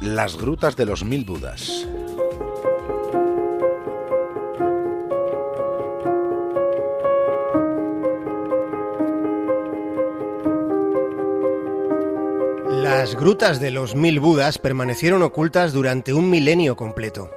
las grutas de los mil Budas. Las grutas de los mil Budas permanecieron ocultas durante un milenio completo.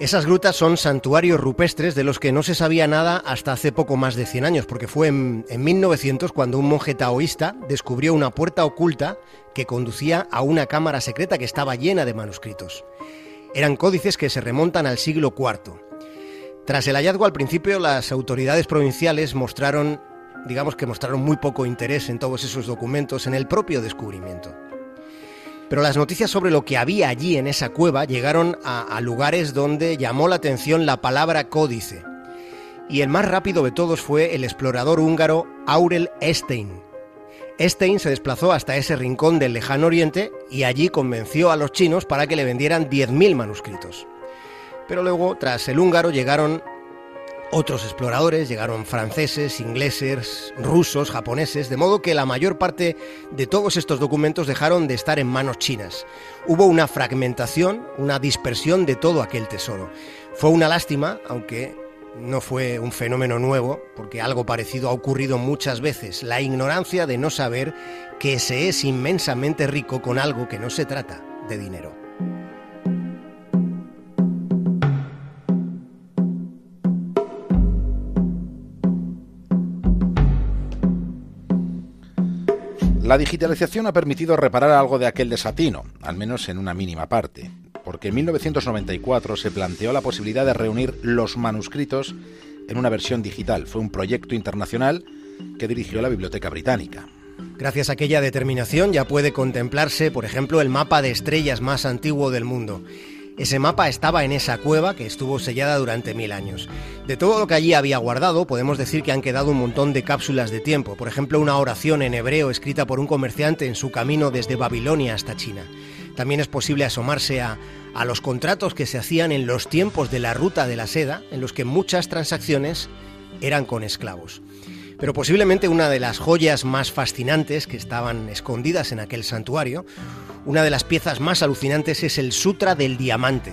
Esas grutas son santuarios rupestres de los que no se sabía nada hasta hace poco más de 100 años, porque fue en, 1900 cuando un monje taoísta descubrió una puerta oculta que conducía a una cámara secreta que estaba llena de manuscritos. Eran códices que se remontan al siglo IV. Tras el hallazgo al principio, las autoridades provinciales mostraron, digamos que mostraron muy poco interés en todos esos documentos en el propio descubrimiento. Pero las noticias sobre lo que había allí en esa cueva llegaron a, lugares donde llamó la atención la palabra códice. Y el más rápido de todos fue el explorador húngaro Aurel Stein. Stein se desplazó hasta ese rincón del lejano oriente y allí convenció a los chinos para que le vendieran 10.000 manuscritos. Pero luego, tras el húngaro, llegaron otros exploradores, llegaron franceses, ingleses, rusos, japoneses, de modo que la mayor parte de todos estos documentos dejaron de estar en manos chinas. Hubo una fragmentación, una dispersión de todo aquel tesoro. Fue una lástima, aunque no fue un fenómeno nuevo, porque algo parecido ha ocurrido muchas veces, la ignorancia de no saber que se es inmensamente rico con algo que no se trata de dinero. La digitalización ha permitido reparar algo de aquel desatino, al menos en una mínima parte, porque en 1994 se planteó la posibilidad de reunir los manuscritos en una versión digital. Fue un proyecto internacional que dirigió la Biblioteca Británica. Gracias a aquella determinación ya puede contemplarse, por ejemplo, el mapa de estrellas más antiguo del mundo. Ese mapa estaba en esa cueva que estuvo sellada durante mil años. De todo lo que allí había guardado, podemos decir que han quedado un montón de cápsulas de tiempo, por ejemplo una oración en hebreo escrita por un comerciante en su camino desde Babilonia hasta China. También es posible asomarse a, a los contratos que se hacían en los tiempos de la ruta de la seda, en los que muchas transacciones eran con esclavos. Pero posiblemente una de las joyas más fascinantes que estaban escondidas en aquel santuario una de las piezas más alucinantes es el Sutra del Diamante.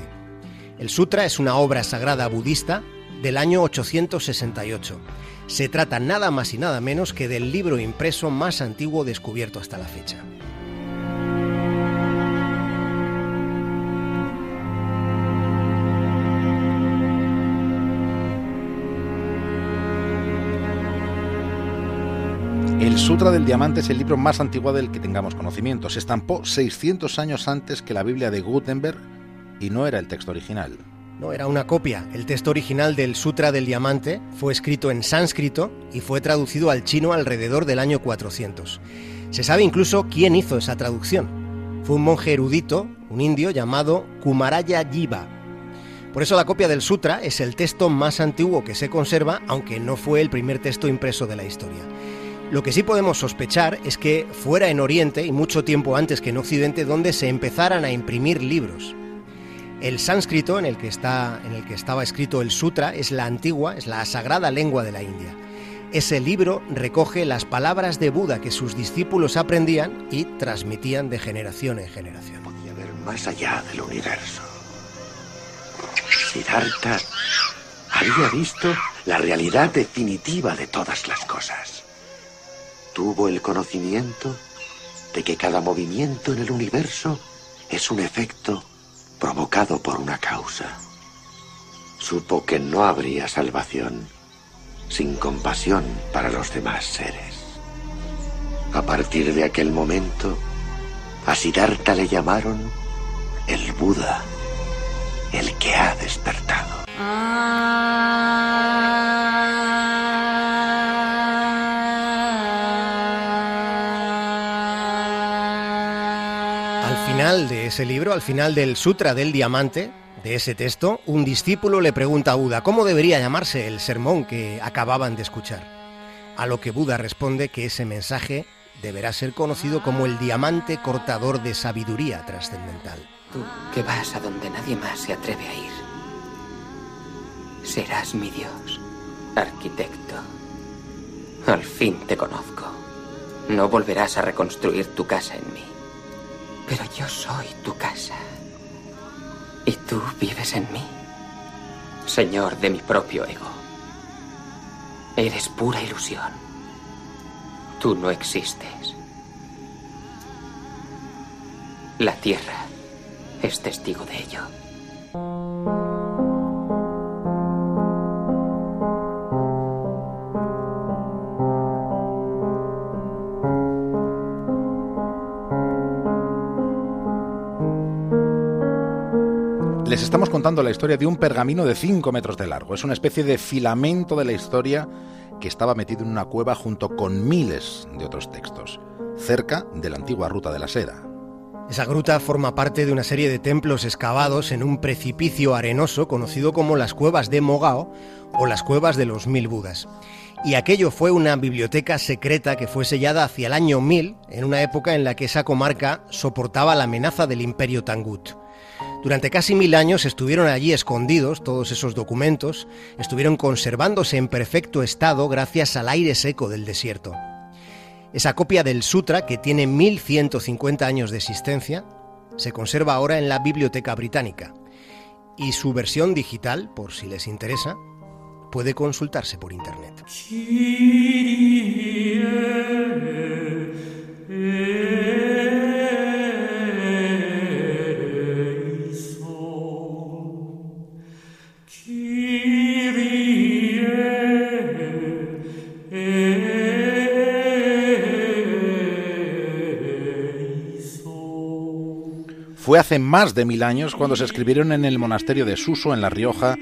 El Sutra es una obra sagrada budista del año 868. Se trata nada más y nada menos que del libro impreso más antiguo descubierto hasta la fecha. El Sutra del Diamante es el libro más antiguo del que tengamos conocimiento. Se estampó 600 años antes que la Biblia de Gutenberg y no era el texto original. No, era una copia. El texto original del Sutra del Diamante fue escrito en sánscrito y fue traducido al chino alrededor del año 400. Se sabe incluso quién hizo esa traducción. Fue un monje erudito, un indio llamado Kumaraya Jiva. Por eso la copia del Sutra es el texto más antiguo que se conserva, aunque no fue el primer texto impreso de la historia. Lo que sí podemos sospechar es que fuera en Oriente, y mucho tiempo antes que en Occidente, donde se empezaran a imprimir libros. El sánscrito en el que, está, en el que estaba escrito el Sutra es la antigua, es la sagrada lengua de la India. Ese libro recoge las palabras de Buda que sus discípulos aprendían y transmitían de generación en generación. Podía ver más allá del universo. Siddhartha había visto la realidad definitiva de todas las cosas tuvo el conocimiento de que cada movimiento en el universo es un efecto provocado por una causa. Supo que no habría salvación sin compasión para los demás seres. A partir de aquel momento, a Siddhartha le llamaron el Buda, el que ha despertado. Final de ese libro, al final del Sutra del Diamante, de ese texto, un discípulo le pregunta a Buda cómo debería llamarse el sermón que acababan de escuchar. A lo que Buda responde que ese mensaje deberá ser conocido como el diamante cortador de sabiduría trascendental. Tú que vas a donde nadie más se atreve a ir. Serás mi Dios, arquitecto. Al fin te conozco. No volverás a reconstruir tu casa en mí. Pero yo soy tu casa. Y tú vives en mí. Señor de mi propio ego. Eres pura ilusión. Tú no existes. La tierra es testigo de ello. Les estamos contando la historia de un pergamino de 5 metros de largo. Es una especie de filamento de la historia que estaba metido en una cueva junto con miles de otros textos, cerca de la antigua ruta de la seda. Esa gruta forma parte de una serie de templos excavados en un precipicio arenoso conocido como las cuevas de Mogao o las cuevas de los mil Budas. Y aquello fue una biblioteca secreta que fue sellada hacia el año 1000, en una época en la que esa comarca soportaba la amenaza del imperio Tangut. Durante casi mil años estuvieron allí escondidos todos esos documentos, estuvieron conservándose en perfecto estado gracias al aire seco del desierto. Esa copia del Sutra, que tiene 1150 años de existencia, se conserva ahora en la Biblioteca Británica. Y su versión digital, por si les interesa, puede consultarse por internet. Hace más de mil años cuando se escribieron en el monasterio de Suso, en La Rioja,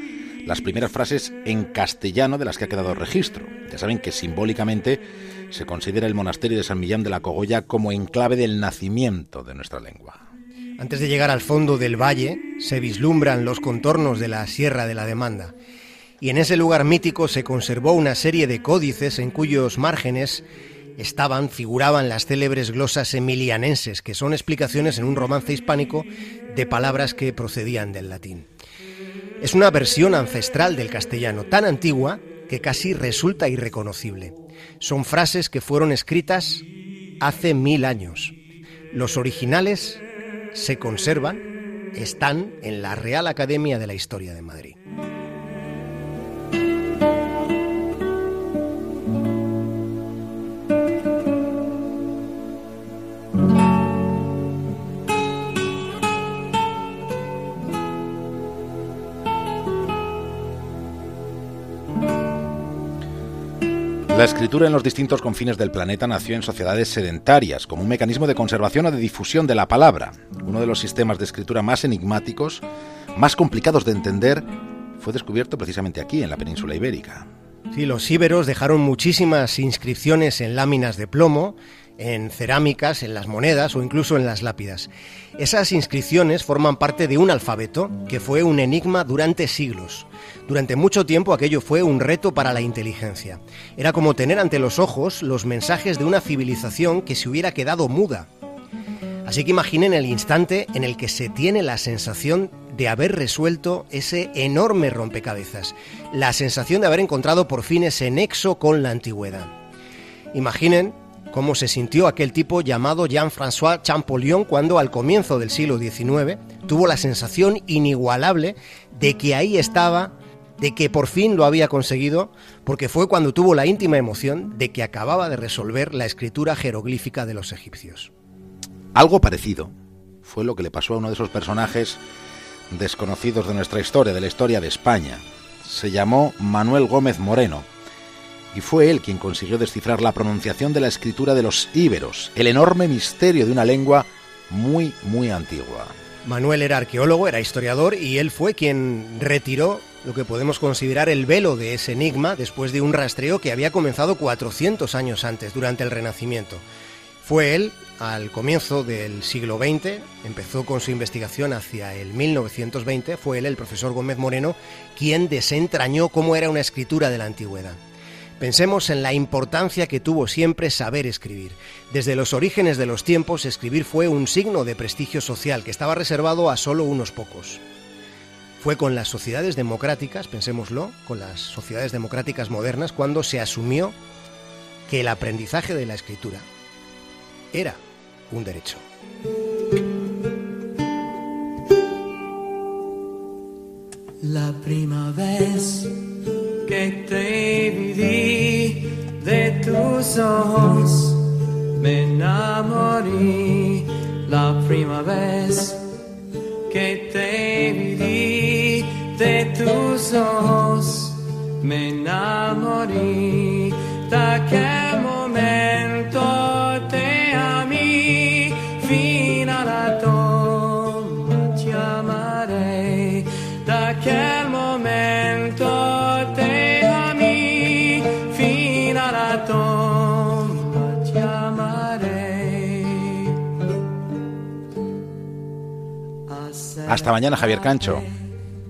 las primeras frases en castellano de las que ha quedado registro. Ya saben que simbólicamente se considera el monasterio de San Millán de la Cogolla como enclave del nacimiento de nuestra lengua. Antes de llegar al fondo del valle, se vislumbran los contornos de la Sierra de la Demanda. Y en ese lugar mítico se conservó una serie de códices en cuyos márgenes estaban, figuraban las célebres glosas emilianenses, que son explicaciones en un romance hispánico de palabras que procedían del latín. Es una versión ancestral del castellano, tan antigua que casi resulta irreconocible. Son frases que fueron escritas hace mil años. Los originales se conservan, están en la Real Academia de la Historia de Madrid. La escritura en los distintos confines del planeta nació en sociedades sedentarias, como un mecanismo de conservación o de difusión de la palabra. Uno de los sistemas de escritura más enigmáticos, más complicados de entender, fue descubierto precisamente aquí, en la península ibérica. Sí, los íberos dejaron muchísimas inscripciones en láminas de plomo, en cerámicas, en las monedas o incluso en las lápidas. Esas inscripciones forman parte de un alfabeto que fue un enigma durante siglos. Durante mucho tiempo aquello fue un reto para la inteligencia. Era como tener ante los ojos los mensajes de una civilización que se hubiera quedado muda. Así que imaginen el instante en el que se tiene la sensación de haber resuelto ese enorme rompecabezas, la sensación de haber encontrado por fin ese nexo con la antigüedad. Imaginen cómo se sintió aquel tipo llamado Jean-François Champollion cuando al comienzo del siglo XIX tuvo la sensación inigualable de que ahí estaba de que por fin lo había conseguido, porque fue cuando tuvo la íntima emoción de que acababa de resolver la escritura jeroglífica de los egipcios. Algo parecido fue lo que le pasó a uno de esos personajes desconocidos de nuestra historia, de la historia de España. Se llamó Manuel Gómez Moreno y fue él quien consiguió descifrar la pronunciación de la escritura de los íberos, el enorme misterio de una lengua muy, muy antigua. Manuel era arqueólogo, era historiador y él fue quien retiró lo que podemos considerar el velo de ese enigma después de un rastreo que había comenzado 400 años antes, durante el Renacimiento. Fue él, al comienzo del siglo XX, empezó con su investigación hacia el 1920, fue él, el profesor Gómez Moreno, quien desentrañó cómo era una escritura de la antigüedad. Pensemos en la importancia que tuvo siempre saber escribir. Desde los orígenes de los tiempos, escribir fue un signo de prestigio social que estaba reservado a solo unos pocos. Fue con las sociedades democráticas, pensémoslo, con las sociedades democráticas modernas, cuando se asumió que el aprendizaje de la escritura era un derecho. De aquel momento te amé, fin a la toma te amaré. De aquel momento te amé, fin a la toma te amaré. Hasta mañana, Javier Cancho.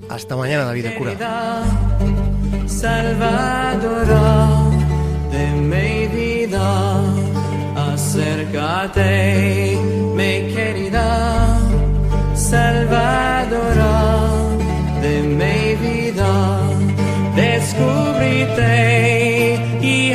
Hasta mañana, David de Cura. Salvadora de mi vida, acércate, mi querida, Salvadora de mi vida, descúbrete y.